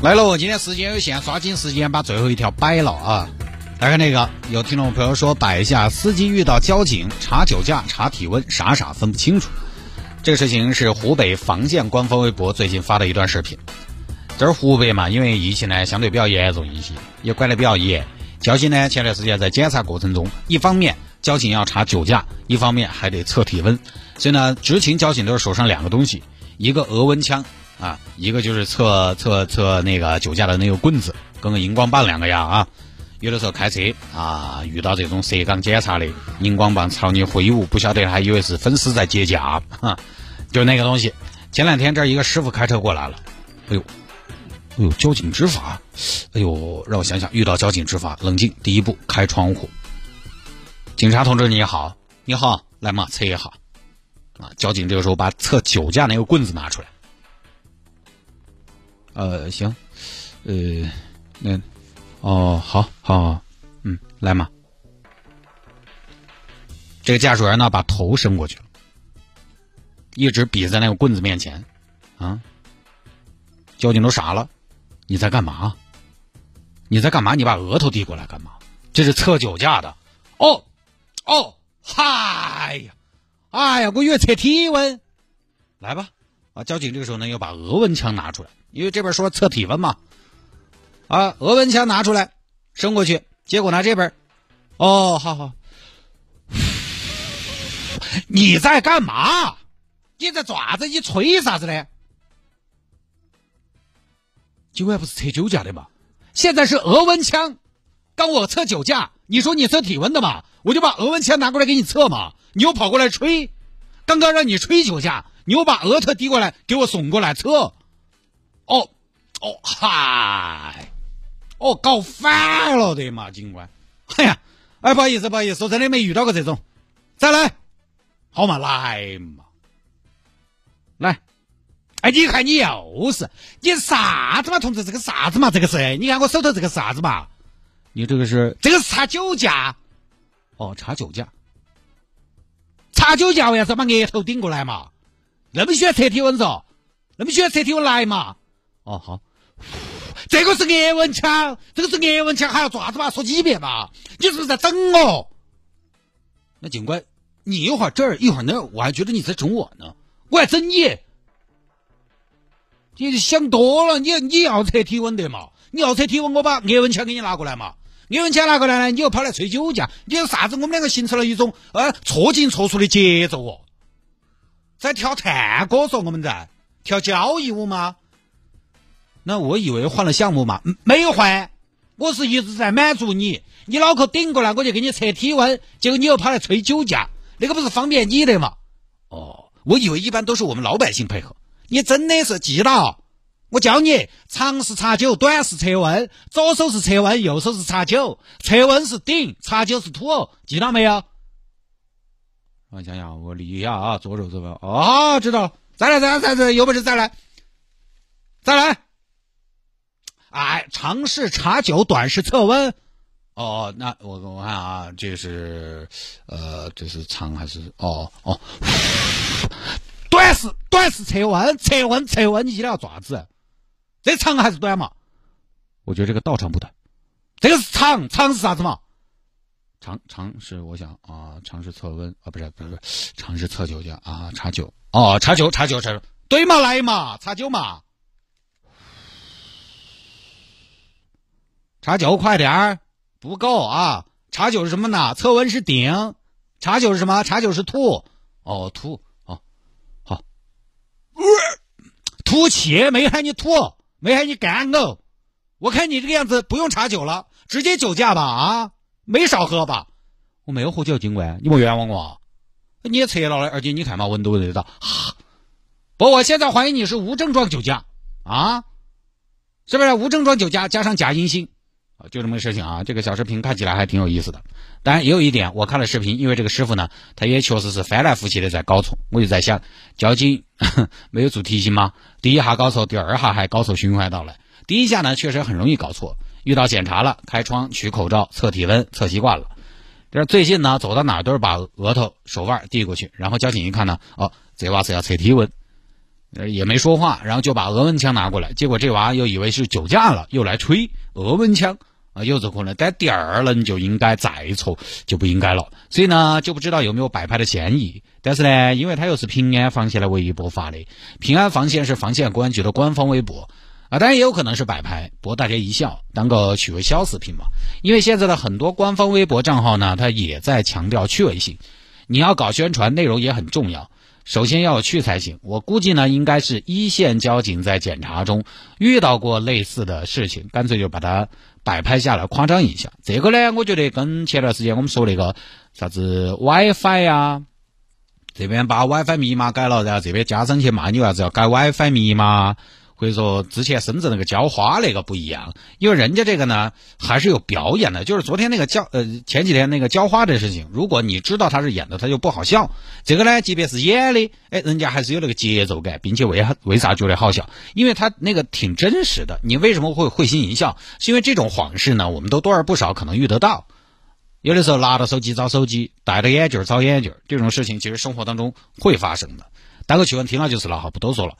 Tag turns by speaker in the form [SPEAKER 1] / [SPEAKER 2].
[SPEAKER 1] 来了，今天时间有限，抓紧时间把最后一条摆了啊！来看那个，有听众朋友说，摆一下司机遇到交警查酒驾、查体温，傻傻分不清楚。这个事情是湖北房建官方微博最近发的一段视频。这是湖北嘛，因为疫情呢相对比较严重一些，也管得比较严。交警呢前段时间在检查过程中，一方面交警要查酒驾，一方面还得测体温，所以呢，执勤交警都是手上两个东西，一个额温枪。啊，一个就是测测测那个酒驾的那个棍子，跟个荧光棒两个样啊。有的时候开车啊，遇到这种涉岗检查的荧光棒朝你挥舞，不晓得还以为是粉丝在接驾，哈，就那个东西。前两天这一个师傅开车过来了，哎呦，哎呦，交警执法，哎呦，让我想想，遇到交警执法，冷静，第一步开窗户。警察同志你好，你好，来嘛，测一下。啊，交警这个时候把测酒驾那个棍子拿出来。呃，行，呃，那，哦，好，好，嗯，来嘛。这个驾驶员呢，把头伸过去了，一直比在那个棍子面前，啊，交警都傻了，你在干嘛？你在干嘛？你把额头递过来干嘛？这是测酒驾的。哦，哦，嗨呀，哎呀，我越测体温。来吧，啊，交警这个时候呢，又把额温枪拿出来。因为这边说测体温嘛，啊，额温枪拿出来，伸过去，结果呢这边，哦，好好，你在干嘛？你在爪子？你吹啥子呢？今晚不是测酒驾的嘛？现在是额温枪，刚我测酒驾，你说你测体温的嘛？我就把额温枪拿过来给你测嘛，你又跑过来吹，刚刚让你吹酒驾，你又把额头递过来给我耸过来测。哦，哦，嗨，哦，搞反了的嘛，警官。哎呀，哎，不好意思，不好意思，我真的没遇到过这种。再来，好嘛，来嘛，来。哎，你看你又是，你啥子嘛，同志？这个啥子嘛？这个是？你看我手头这个啥子嘛？你这个是？这个是查酒驾。哦，查酒驾。查酒驾，为啥子把额头顶过来嘛？那么喜欢测体温嗦？那么喜欢测体温来嘛？哦好，这个是额温枪，这个是额温枪，还要做啥子嘛？说几遍嘛？你是不是在整我？那警官，你一会儿这儿一会儿那儿，我还觉得你在整我呢，我还整你？你想多了，你你要测体温的嘛？你要测体温，我把额温枪给你拿过来嘛？额温枪拿过来呢，你又跑来吹酒驾，你说啥子？我们两个形成了一种呃错进错出的节奏哦，在跳探戈说我们在跳交谊舞吗？那我以为换了项目嘛，没有换，我是一直在满足你。你脑壳顶过来，我就给你测体温，结果你又跑来吹酒驾，那个不是方便你的嘛？哦，我以为一般都是我们老百姓配合，你真的是记到？我教你，长是查酒，短是测温，左手是测温，右手是查酒，测温是顶，查酒是土，记到没有？我想想，我理一下啊，左手这个，哦，知道了，再来，再来，再来，有本事再来，再来。哎，长是查酒，短是测温。哦，那我我看啊，这是呃，这是长还是哦哦？短是短是测温，测温测温，你记得要爪子？这长还是短嘛？我觉得这个道长不短，这个是长，长是啥子嘛？长长是我想啊，长是测温啊，不是不是不是，长是测酒去啊，查酒哦，查酒查酒查酒对嘛来嘛，查酒嘛。查酒快点儿，不够啊！查酒是什么呢？测温是顶，查酒是什么？查酒是吐。哦，吐，哦，好，吐气没喊你吐，没喊你干呕。我看你这个样子，不用查酒了，直接酒驾吧啊！没少喝吧？我没有喝酒，警官，你莫冤枉我。你也测了了，而且你看嘛，闻都闻得到。不，我现在怀疑你是无症状酒驾啊，是不是无症状酒驾加上假阴性？啊，就这么个事情啊！这个小视频看起来还挺有意思的，当然也有一点，我看了视频，因为这个师傅呢，他也确实是翻来覆去的在搞错，我就在想，交警 没有做提醒吗？第一下搞错，第二下还搞错循环到了。第一下呢，确实很容易搞错，遇到检查了，开窗取口罩测体温测习惯了，这最近呢，走到哪都是把额头手腕递过去，然后交警一看呢，哦，这娃是要测体温，也没说话，然后就把额温枪拿过来，结果这娃又以为是酒驾了，又来吹额温枪啊，有这可能。但第二轮就应该再抽，就不应该了。所以呢，就不知道有没有摆拍的嫌疑。但是呢，因为他又是平安防线的微博发的，平安防线是防线公安局的官方微博。啊，当然也有可能是摆拍，博大家一笑，当个趣味小视频嘛。因为现在的很多官方微博账号呢，它也在强调趣味性。你要搞宣传，内容也很重要，首先要去才行。我估计呢，应该是一线交警在检查中遇到过类似的事情，干脆就把它摆拍下来，夸张一下。这个呢，我觉得跟前段时间我们说那个啥子 WiFi 呀，这边把 WiFi 密码改了，然后这边加上去骂你为啥子要改 WiFi 密码。或者说之前深圳那个浇花那个不一样，因为人家这个呢还是有表演的，就是昨天那个浇呃前几天那个浇花的事情，如果你知道他是演的，他就不好笑。这个呢，即便是演的，哎，人家还是有那个节奏感，并且为为啥觉得好笑？因为他那个挺真实的。你为什么会会心一笑？是因为这种谎事呢，我们都多而不少可能遇得到。有的时候拿着手机找手机，戴着眼镜找眼镜，这种事情其实生活当中会发生的。单个趣闻听了就是了哈，不多说了。